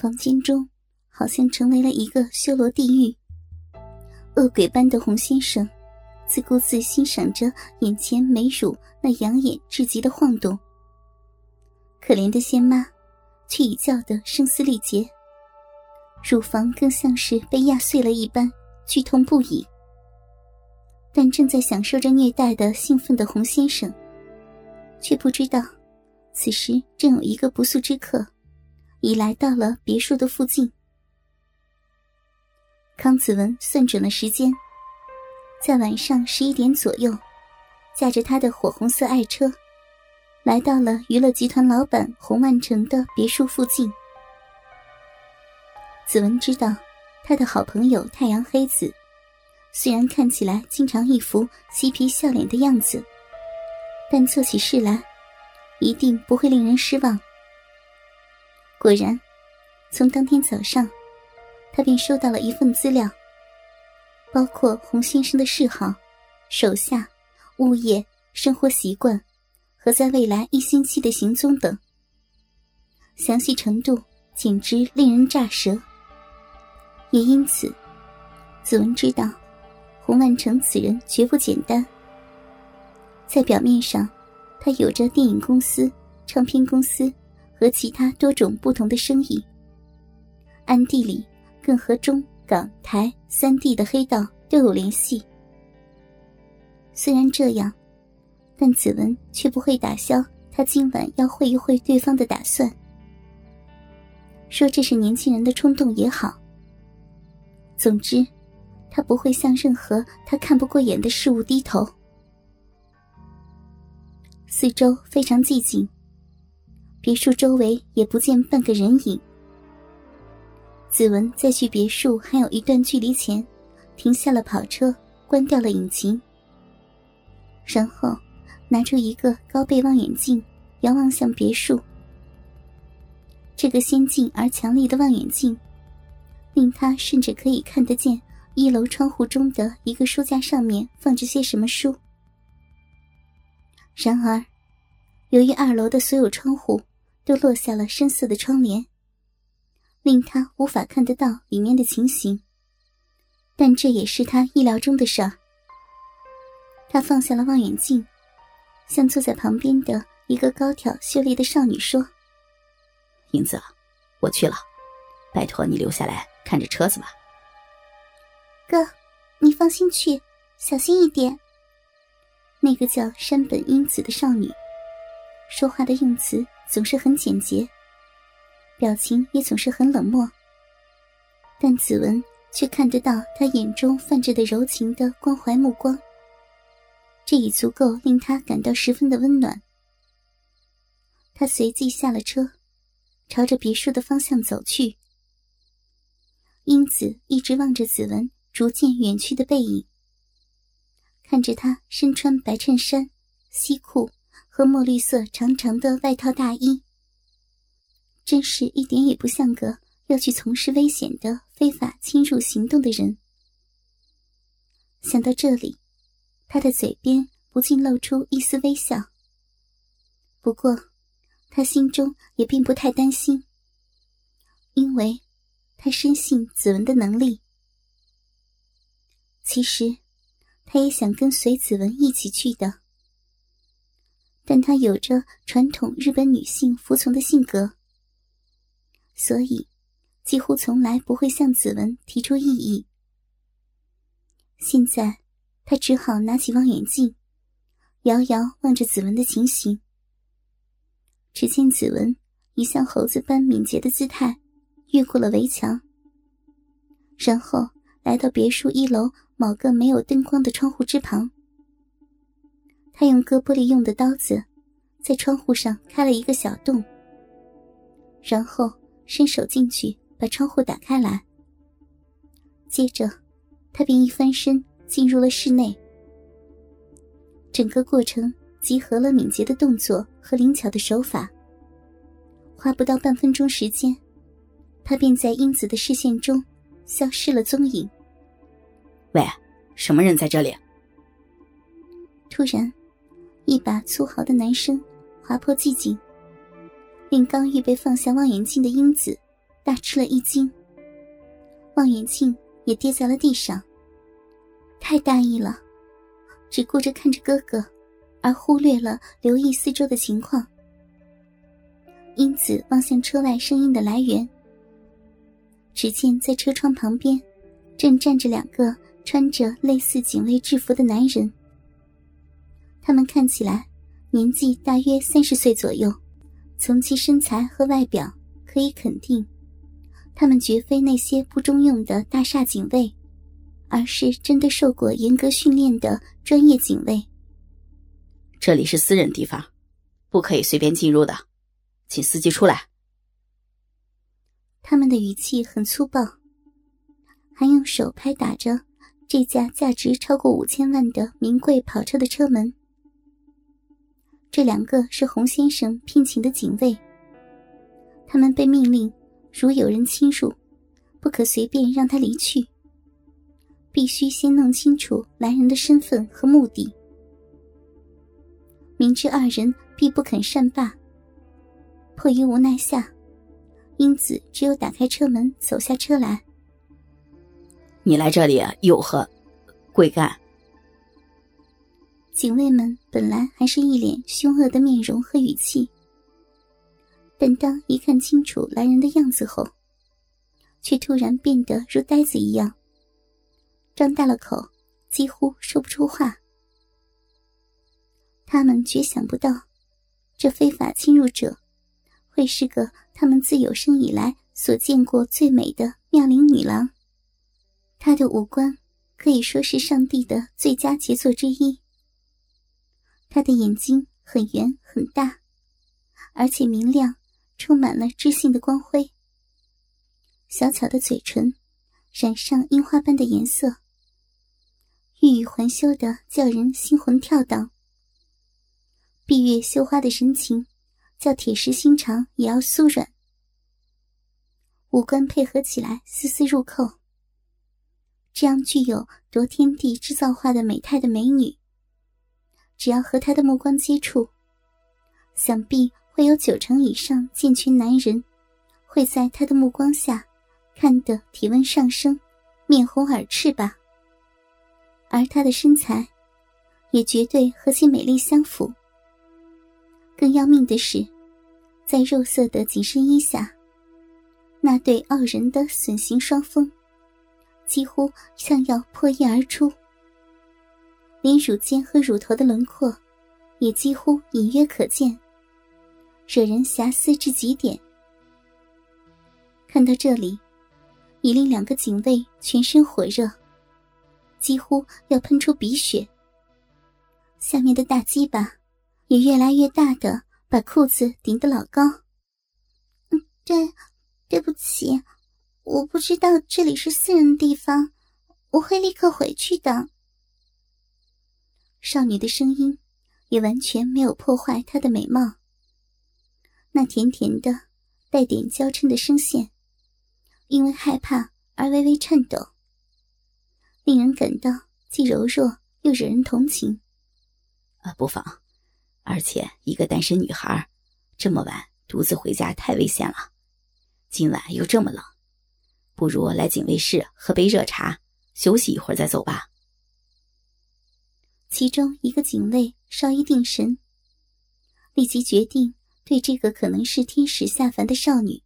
房间中好像成为了一个修罗地狱。恶鬼般的洪先生，自顾自欣赏着眼前美乳那养眼至极的晃动。可怜的仙妈，却已叫得声嘶力竭，乳房更像是被压碎了一般，剧痛不已。但正在享受着虐待的兴奋的洪先生，却不知道，此时正有一个不速之客，已来到了别墅的附近。康子文算准了时间，在晚上十一点左右，驾着他的火红色爱车，来到了娱乐集团老板洪万成的别墅附近。子文知道，他的好朋友太阳黑子。虽然看起来经常一副嬉皮笑脸的样子，但做起事来一定不会令人失望。果然，从当天早上，他便收到了一份资料，包括洪先生的嗜好、手下、物业、生活习惯和在未来一星期的行踪等，详细程度简直令人咋舌。也因此，子文知道。洪万成此人绝不简单。在表面上，他有着电影公司、唱片公司和其他多种不同的生意；暗地里更和中港台三地的黑道都有联系。虽然这样，但子文却不会打消他今晚要会一会对方的打算。说这是年轻人的冲动也好。总之。他不会向任何他看不过眼的事物低头。四周非常寂静，别墅周围也不见半个人影。子文在距别墅还有一段距离前，停下了跑车，关掉了引擎，然后拿出一个高倍望远镜，遥望向别墅。这个先进而强力的望远镜，令他甚至可以看得见。一楼窗户中的一个书架上面放着些什么书。然而，由于二楼的所有窗户又落下了深色的窗帘，令他无法看得到里面的情形。但这也是他意料中的事儿。他放下了望远镜，向坐在旁边的一个高挑秀丽的少女说：“英子，我去了，拜托你留下来看着车子吧。”哥，你放心去，小心一点。那个叫山本英子的少女，说话的用词总是很简洁，表情也总是很冷漠。但子文却看得到他眼中泛着的柔情的关怀目光，这已足够令他感到十分的温暖。他随即下了车，朝着别墅的方向走去。英子一直望着子文。逐渐远去的背影，看着他身穿白衬衫、西裤和墨绿色长长的外套大衣，真是一点也不像个要去从事危险的非法侵入行动的人。想到这里，他的嘴边不禁露出一丝微笑。不过，他心中也并不太担心，因为他深信子文的能力。其实，他也想跟随子文一起去的，但他有着传统日本女性服从的性格，所以几乎从来不会向子文提出异议。现在，他只好拿起望远镜，遥遥望着子文的情形。只见子文以像猴子般敏捷的姿态越过了围墙，然后来到别墅一楼。某个没有灯光的窗户之旁，他用割玻璃用的刀子，在窗户上开了一个小洞，然后伸手进去把窗户打开来。接着，他便一翻身进入了室内。整个过程集合了敏捷的动作和灵巧的手法，花不到半分钟时间，他便在英子的视线中消失了踪影。喂，什么人在这里？突然，一把粗豪的男声划破寂静，令刚预备放下望远镜的英子大吃了一惊，望远镜也跌在了地上。太大意了，只顾着看着哥哥，而忽略了留意四周的情况。英子望向车外声音的来源，只见在车窗旁边，正站着两个穿着类似警卫制服的男人。他们看起来年纪大约三十岁左右，从其身材和外表可以肯定，他们绝非那些不中用的大厦警卫。而是真的受过严格训练的专业警卫。这里是私人地方，不可以随便进入的，请司机出来。他们的语气很粗暴，还用手拍打着这架价值超过五千万的名贵跑车的车门。这两个是洪先生聘请的警卫，他们被命令，如有人侵入，不可随便让他离去。必须先弄清楚来人的身份和目的。明知二人必不肯善罢，迫于无奈下，英子只有打开车门走下车来。你来这里有何贵干？警卫们本来还是一脸凶恶的面容和语气，但当一看清楚来人的样子后，却突然变得如呆子一样。张大了口，几乎说不出话。他们绝想不到，这非法侵入者会是个他们自有生以来所见过最美的妙龄女郎。她的五官可以说是上帝的最佳杰作之一。她的眼睛很圆很大，而且明亮，充满了知性的光辉。小巧的嘴唇。染上樱花般的颜色，欲语还休的叫人心魂跳荡。闭月羞花的神情，叫铁石心肠也要酥软。五官配合起来丝丝入扣。这样具有夺天地之造化的美态的美女，只要和他的目光接触，想必会有九成以上进群男人会在他的目光下。看得体温上升，面红耳赤吧。而她的身材，也绝对和其美丽相符。更要命的是，在肉色的紧身衣下，那对傲人的笋形双峰，几乎像要破衣而出。连乳尖和乳头的轮廓，也几乎隐约可见，惹人遐思至极点。看到这里。已令两个警卫全身火热，几乎要喷出鼻血。下面的大鸡巴也越来越大的把裤子顶得老高。嗯，对，对不起，我不知道这里是私人地方，我会立刻回去的。少女的声音也完全没有破坏她的美貌，那甜甜的、带点娇嗔的声线。因为害怕而微微颤抖，令人感到既柔弱又惹人同情。啊，不妨，而且一个单身女孩，这么晚独自回家太危险了。今晚又这么冷，不如来警卫室喝杯热茶，休息一会儿再走吧。其中一个警卫稍一定神，立即决定对这个可能是天使下凡的少女。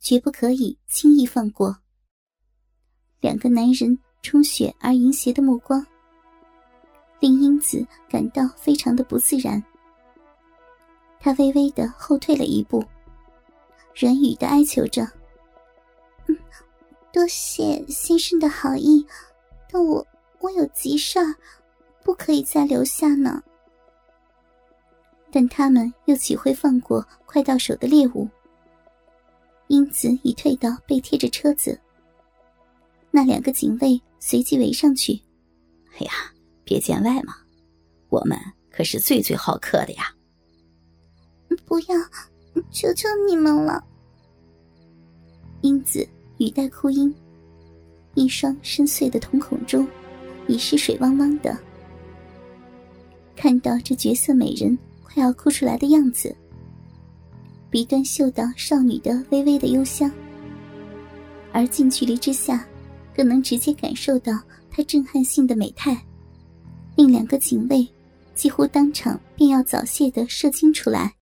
绝不可以轻易放过。两个男人充血而淫邪的目光，令英子感到非常的不自然。她微微的后退了一步，软语的哀求着：“嗯，多谢先生的好意，但我我有急事儿，不可以再留下呢。”但他们又岂会放过快到手的猎物？英子已退到背贴着车子，那两个警卫随即围上去。哎呀，别见外嘛，我们可是最最好客的呀！不要，求求你们了！英子语带哭音，一双深邃的瞳孔中已是水汪汪的。看到这绝色美人快要哭出来的样子。鼻端嗅到少女的微微的幽香，而近距离之下，更能直接感受到她震撼性的美态，令两个警卫几乎当场便要早泄的射精出来。